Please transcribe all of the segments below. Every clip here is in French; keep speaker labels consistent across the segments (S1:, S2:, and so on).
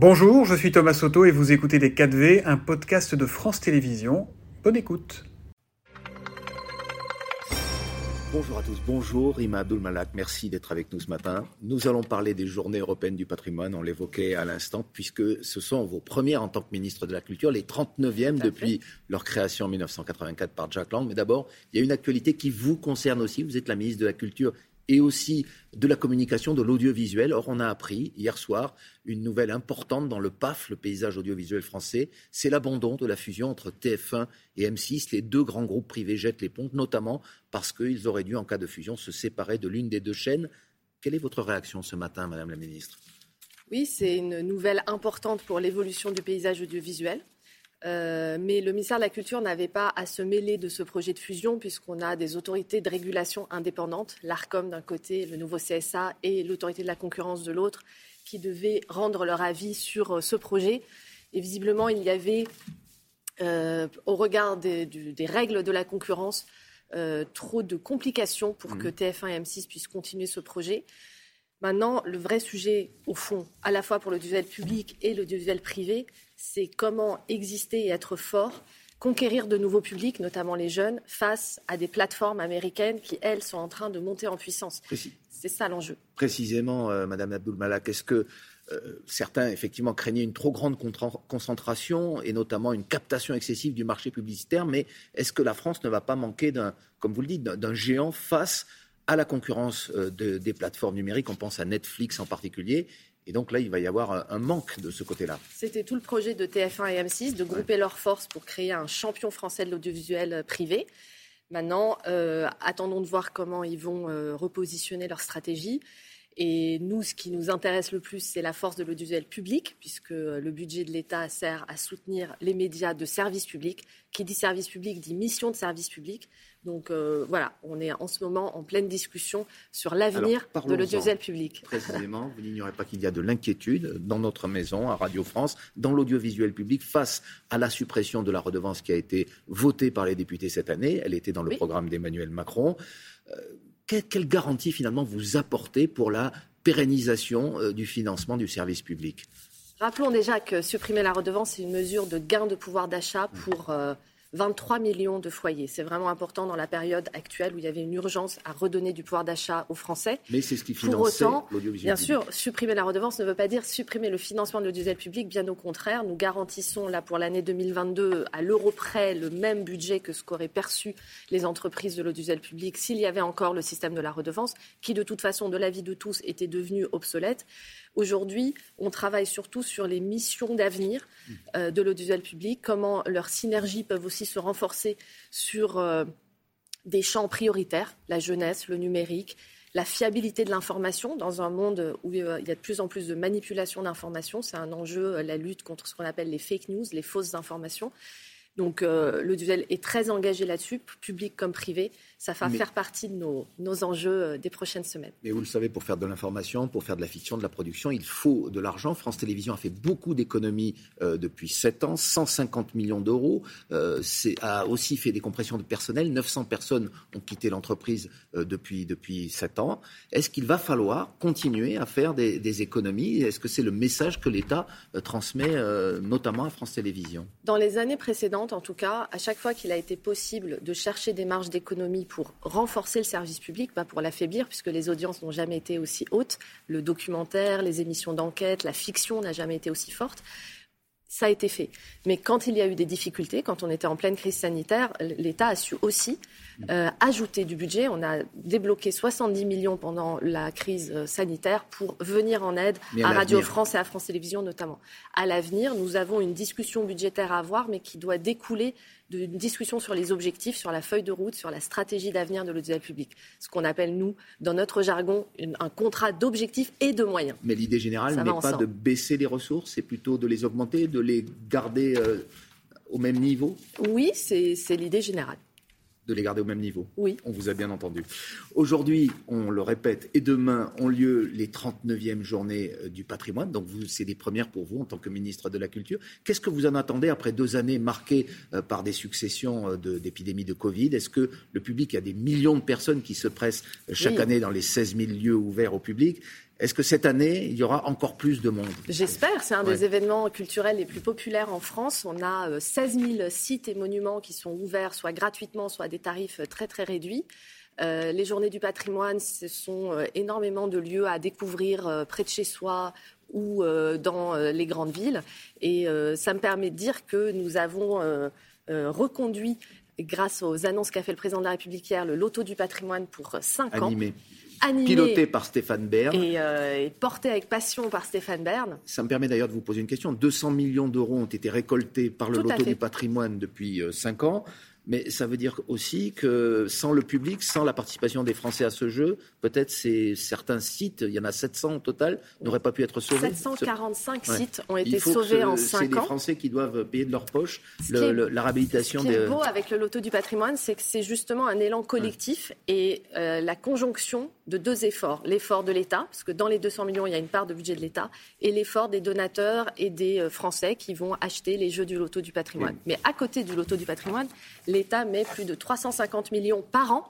S1: Bonjour, je suis Thomas Soto et vous écoutez Les 4V, un podcast de France Télévisions. Bonne écoute.
S2: Bonjour à tous, bonjour Ima Abdul-Malak, merci d'être avec nous ce matin. Nous allons parler des journées européennes du patrimoine, on l'évoquait à l'instant, puisque ce sont vos premières en tant que ministre de la Culture, les 39e depuis leur création en 1984 par Jack Lang. Mais d'abord, il y a une actualité qui vous concerne aussi, vous êtes la ministre de la Culture et aussi de la communication, de l'audiovisuel. Or, on a appris hier soir une nouvelle importante dans le PAF, le paysage audiovisuel français. C'est l'abandon de la fusion entre TF1 et M6. Les deux grands groupes privés jettent les pontes, notamment parce qu'ils auraient dû, en cas de fusion, se séparer de l'une des deux chaînes. Quelle est votre réaction ce matin, Madame la Ministre?
S3: Oui, c'est une nouvelle importante pour l'évolution du paysage audiovisuel. Euh, mais le ministère de la Culture n'avait pas à se mêler de ce projet de fusion puisqu'on a des autorités de régulation indépendantes, l'ARCOM d'un côté, le nouveau CSA et l'autorité de la concurrence de l'autre, qui devaient rendre leur avis sur euh, ce projet. Et visiblement, il y avait, euh, au regard des, règles de la concurrence, trop de complications pour mmh. que TF1 et M6 puissent continuer ce projet. Maintenant, le vrai sujet, au fond, à la fois pour l'audiovisuel public et l'audiovisuel privé, c'est comment exister et être fort, conquérir de nouveaux publics, notamment les jeunes, face à des plateformes américaines qui, elles, sont en train de monter en puissance. C'est ça l'enjeu.
S2: Précisément, euh, Madame Abdul Malak, est-ce que euh, certains, effectivement, craignaient une trop grande concentration et notamment une captation excessive du marché publicitaire, mais est-ce que la France ne va pas manquer d'un, comme vous le dites, d'un géant face à la concurrence euh, des plateformes numériques On pense à Netflix en particulier et donc là, il va y avoir un manque de ce côté-là.
S3: C'était tout le projet de TF1 et M6 de grouper leurs forces pour créer un champion français de l'audiovisuel privé. Maintenant, euh, attendons de voir comment ils vont euh, repositionner leur stratégie. Et nous, ce qui nous intéresse le plus, c'est la force de l'audiovisuel public, puisque le budget de l'État sert à soutenir les médias de service public. Qui dit service public dit mission de service public. Donc euh, voilà, on est en ce moment en pleine discussion sur l'avenir de l'audiovisuel public.
S2: Précisément, vous n'ignorez pas qu'il y a de l'inquiétude dans notre maison, à Radio France, dans l'audiovisuel public, face à la suppression de la redevance qui a été votée par les députés cette année. Elle était dans le programme d'Emmanuel Macron. Euh, quelle, garantie finalement vous apportez pour la pérennisation euh, du financement du service public?
S3: Rappelons déjà que supprimer la redevance, c'est une mesure de gain de pouvoir d'achat pour 23 millions de foyers. C'est vraiment important dans la période actuelle où il y avait une urgence à redonner du pouvoir d'achat aux Français.
S2: Mais c'est ce qui l'audiovisuel
S3: Bien sûr, supprimer la redevance ne veut pas dire supprimer le financement de l'audiovisuel public. Bien au contraire, nous garantissons là pour l'année 2022 à l'euro près le même budget que ce qu'auraient perçu les entreprises de l'audiovisuel public s'il y avait encore le système de la redevance, qui de toute façon, de l'avis de tous, était devenu obsolète. Aujourd'hui, on travaille surtout sur les missions d'avenir euh, de l'audiovisuel public, comment leurs synergies peuvent aussi se renforcer sur euh, des champs prioritaires, la jeunesse, le numérique, la fiabilité de l'information dans un monde où euh, il y a de plus en plus de manipulation d'informations. C'est un enjeu, la lutte contre ce qu'on appelle les fake news, les fausses informations. Donc euh, l'audiovisuel est très engagé là-dessus, public comme privé. Ça va faire partie de nos, enjeux euh, des prochaines semaines.
S2: Mais vous le savez, pour faire de l'information, pour faire de la fiction, de la production, il faut de l'argent. France Télévisions a fait beaucoup d'économies euh, depuis 7 ans, 150 millions d'euros. Euh, a aussi fait des compressions de personnel. 900 personnes ont quitté l'entreprise depuis, depuis 7 ans. Est-ce qu'il va falloir continuer à faire des, des économies? Est-ce que c'est le message que l'État transmet notamment à France Télévisions?
S3: Dans les années précédentes, en tout cas, à chaque fois qu'il a été possible de chercher des marges d'économie pour renforcer le service public, pas pour l'affaiblir, puisque les audiences n'ont jamais été aussi hautes, le documentaire, les émissions d'enquête, la fiction n'a jamais été aussi forte, ça a été fait. Mais quand il y a eu des difficultés, quand on était en pleine crise sanitaire, l'État a su aussi euh, ajouter du budget. On a débloqué 70 millions pendant la crise euh, sanitaire pour venir en aide à, Radio France et à France Télévisions notamment. À l'avenir, nous avons une discussion budgétaire à avoir, mais qui doit découler d'une discussion sur les objectifs, sur la feuille de route, sur la stratégie d'avenir de l'audiovisuel public. Ce qu'on appelle, nous, dans notre jargon, un contrat d'objectifs et de moyens.
S2: Mais l'idée générale n'est pas de baisser les ressources, c'est plutôt de les augmenter, de les garder euh, au même niveau?
S3: Oui, c'est l'idée générale
S2: de les garder au même niveau.
S3: Oui.
S2: On vous a bien entendu. Aujourd'hui, on le répète, et demain ont lieu les 39e journées euh, du patrimoine. Donc, c'est des premières pour vous en tant que ministre de la Culture. Qu'est-ce que vous en attendez après deux années marquées euh, par des successions euh, d'épidémies de, Covid? Est-ce que le public, il y a des millions de personnes qui se pressent chaque année dans les 16 000 lieux ouverts au public? Est-ce que cette année, il y aura encore plus de monde?
S3: J'espère. C'est un des événements culturels les plus populaires en France. On a 16 euh, 000 sites et monuments qui sont ouverts, soit gratuitement, soit à des tarifs très très réduits. Euh, les journées du patrimoine, ce sont euh, énormément de lieux à découvrir près de chez soi ou dans les grandes villes. Et ça me permet de dire que nous avons reconduit, grâce aux annonces qu'a fait le président de la République hier, le loto du patrimoine pour 5 ans
S2: piloté par Stéphane Bern.
S3: Euh, et, porté avec passion par Stéphane Bern.
S2: Ça me permet d'ailleurs de vous poser une question. 200 millions d'euros ont été récoltés par le loto du patrimoine depuis 5 euh, ans. Mais ça veut dire aussi que sans le public, sans la participation des Français à ce jeu, peut-être certains sites, il y en a 700 au total, n'auraient pas pu être sauvés.
S3: 745 sites ont été sauvés en 5 ans.
S2: C'est les Français qui doivent payer de leur poche la réhabilitation
S3: des.
S2: Ce
S3: qui est beau avec le loto du patrimoine, c'est que c'est justement un élan collectif et euh, la conjonction de deux efforts. L'effort de l'État, parce que dans les 200 millions, il y a une part de budget de l'État, et l'effort des donateurs et des euh, Français qui vont acheter les jeux du loto du patrimoine. Mais à côté du loto du patrimoine, l'État met plus de 350 millions par an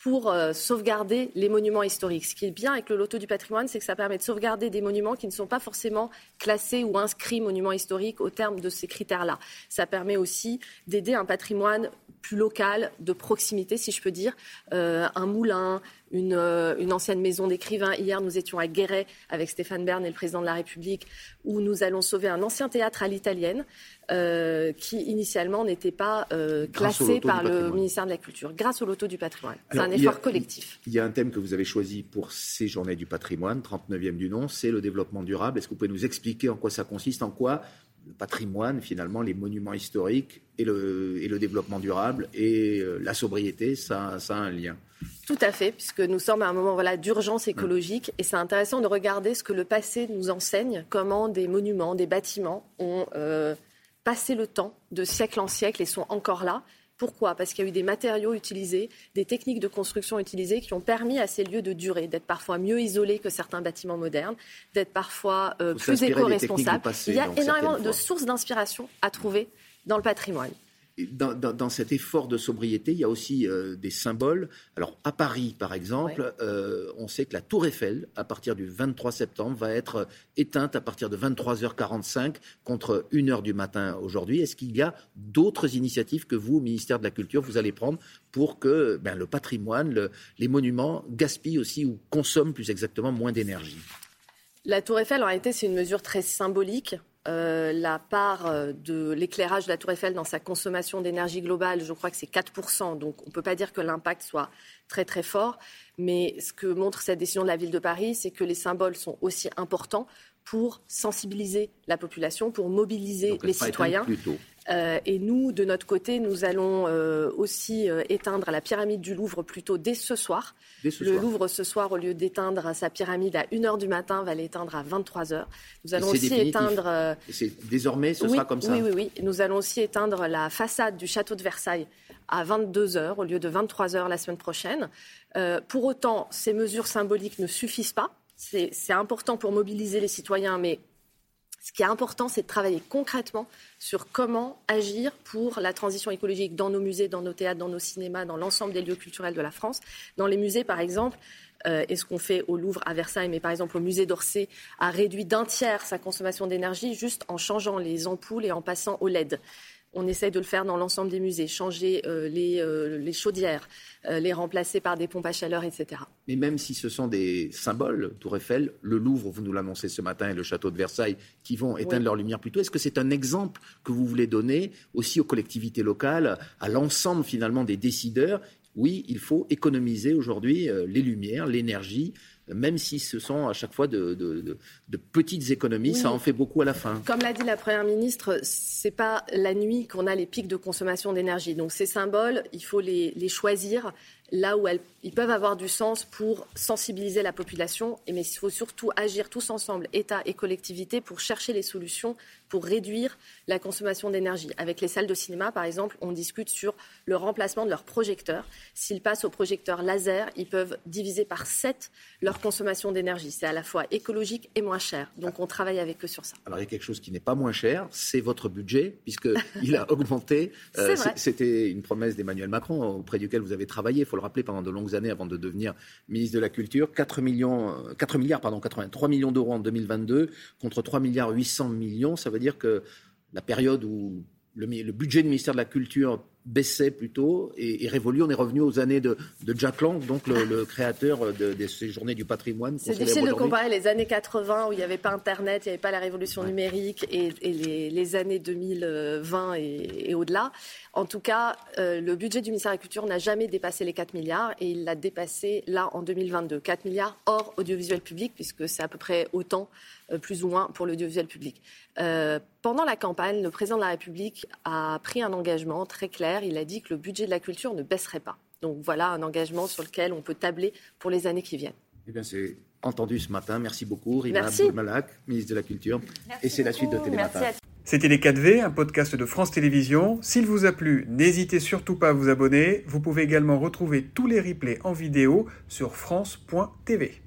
S3: pour euh, sauvegarder les monuments historiques. Ce qui est bien avec le loto du patrimoine, c'est que ça permet de sauvegarder des monuments qui ne sont pas forcément classés ou inscrits monuments historiques au terme de ces critères-là. Ça permet aussi d'aider un patrimoine plus local, de proximité, si je peux dire, euh, un moulin, euh, une, ancienne maison d'écrivains. Hier, nous étions à Guéret avec Stéphane Bern et le président de la République, où nous allons sauver un ancien théâtre à l'italienne, euh, qui initialement n'était pas euh, classé par le ministère de la Culture, grâce au loto du patrimoine. Un effort collectif.
S2: Il y a un thème que vous avez choisi pour ces journées du patrimoine, 39e du nom, c'est le développement durable. Est-ce que vous pouvez nous expliquer en quoi ça consiste, en quoi le patrimoine, finalement, les monuments historiques et le, et le développement durable et la sobriété, ça, ça a un lien?
S3: Tout à fait, puisque nous sommes à un moment voilà, d'urgence écologique et c'est intéressant de regarder ce que le passé nous enseigne, comment des monuments, des bâtiments ont euh, passé le temps de siècle en siècle et sont encore là. Pourquoi? Parce qu'il y a eu des matériaux utilisés, des techniques de construction utilisées qui ont permis à ces lieux de durer, d'être parfois mieux isolés que certains bâtiments modernes, d'être parfois euh, plus éco-responsables. Il y a énormément de sources d'inspiration à trouver dans le patrimoine
S2: dans, cet effort de sobriété, il y a aussi euh, des symboles. Alors, à Paris, par exemple, euh, on sait que la Tour Eiffel, à partir du 23 septembre, va être éteinte à partir de 23h45 contre 1h du matin aujourd'hui. Est-ce qu'il y a d'autres initiatives que vous, au ministère de la Culture, vous allez prendre pour que ben, le patrimoine, les monuments gaspillent aussi ou consomment plus exactement moins d'énergie?
S3: La Tour Eiffel, en réalité, c'est une mesure très symbolique. Euh, la part euh, de l'éclairage de la Tour Eiffel dans sa consommation d'énergie globale, je crois que c'est 4%. Donc on ne peut pas dire que l'impact soit très très fort. Mais ce que montre cette décision de la ville de Paris, c'est que les symboles sont aussi importants pour sensibiliser la population, pour mobiliser les citoyens. Et nous, de notre côté, nous allons euh, aussi euh, éteindre la pyramide du Louvre plutôt dès ce soir. le Louvre, ce soir, au lieu d'éteindre sa pyramide à 1h du matin, va l'éteindre à 23h.
S2: Nous allons aussi éteindre. désormais, ce sera comme ça
S3: Oui, oui, oui. Nous allons aussi éteindre la façade du château de Versailles à 22h au lieu de 23h la semaine prochaine. pour autant, ces mesures symboliques ne suffisent pas. C'est important pour mobiliser les citoyens, mais ce qui est important, c'est de travailler concrètement sur comment agir pour la transition écologique dans nos musées, dans nos théâtres, dans nos cinémas, dans l'ensemble des lieux culturels de la France. Dans les musées, par exemple, euh, et ce qu'on fait au Louvre, à Versailles, mais par exemple au musée d'Orsay, a réduit d'un tiers sa consommation d'énergie juste en changeant les ampoules et en passant au LED. On essaye de le faire dans l'ensemble des musées, changer euh, euh, les, chaudières, euh, les remplacer par des pompes à chaleur, etc.
S2: Mais même si ce sont des symboles, Tour Eiffel, le Louvre, vous nous l'annoncez ce matin, et le château de Versailles, qui vont éteindre leur lumière plus tôt, est-ce que c'est un exemple que vous voulez donner aussi aux collectivités locales, à l'ensemble finalement des décideurs? Oui, il faut économiser aujourd'hui les lumières, l'énergie, même si ce sont à chaque fois de, petites économies, ça en fait beaucoup à la fin.
S3: Comme l'a dit la Première ministre, c'est pas la nuit qu'on a les pics de consommation d'énergie. Donc ces symboles, il faut les, les choisir là où ils peuvent avoir du sens pour sensibiliser la population. Mais il faut surtout agir tous ensemble, État et collectivités, pour chercher les solutions pour réduire la consommation d'énergie. Avec les salles de cinéma, par exemple, on discute sur le remplacement de leurs projecteurs. S'ils passent au projecteur laser, ils peuvent diviser par 7 leur consommation d'énergie. C'est à la fois écologique et moins cher. Donc on travaille avec eux sur ça.
S2: Alors il y a quelque chose qui n'est pas moins cher, c'est votre budget, puisqu'il a augmenté. Euh, c'était une promesse d'Emmanuel Macron auprès duquel vous avez travaillé, faut le rappeler, pendant de longues années avant de devenir ministre de la Culture. 4, millions, 4 milliards, pardon, 83 millions d'euros en 2022 contre 3 milliards 800 millions. Ça veut dire que la période où le, le budget du ministère de la Culture baissait plutôt et, révolu. On est revenu aux années de, Jack Lang, donc le, créateur de, ces journées du patrimoine.
S3: C'est difficile de comparer les années 80 où il n'y avait pas Internet, il n'y avait pas la révolution numérique et, les, années 2020 et, au-delà. En tout cas, euh, le budget du ministère de la Culture n'a jamais dépassé les 4 milliards et il l'a dépassé là en 2022. 4 milliards hors audiovisuel public puisque c'est à peu près autant, euh, plus ou moins, pour l'audiovisuel public. Euh, pendant la campagne, le président de la République a pris un engagement très clair. Il a dit que le budget de la culture ne baisserait pas. Donc voilà un engagement sur lequel on peut tabler pour les années qui viennent.
S2: Eh bien, c'est entendu ce matin. Merci beaucoup, Rima Malak, ministre de la Culture. Et c'est la suite de Télématin.
S1: C'était Les 4V, un podcast de France Télévisions. S'il vous a plu, n'hésitez surtout pas à vous abonner. Vous pouvez également retrouver tous les replays en vidéo sur France.tv.